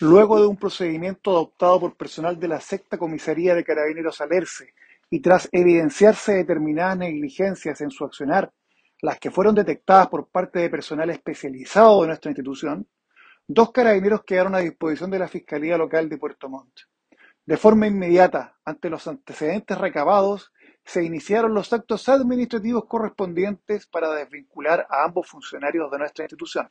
Luego de un procedimiento adoptado por personal de la Sexta Comisaría de Carabineros Alerce y tras evidenciarse determinadas negligencias en su accionar, las que fueron detectadas por parte de personal especializado de nuestra institución, dos carabineros quedaron a disposición de la Fiscalía Local de Puerto Montt. De forma inmediata, ante los antecedentes recabados, se iniciaron los actos administrativos correspondientes para desvincular a ambos funcionarios de nuestra institución.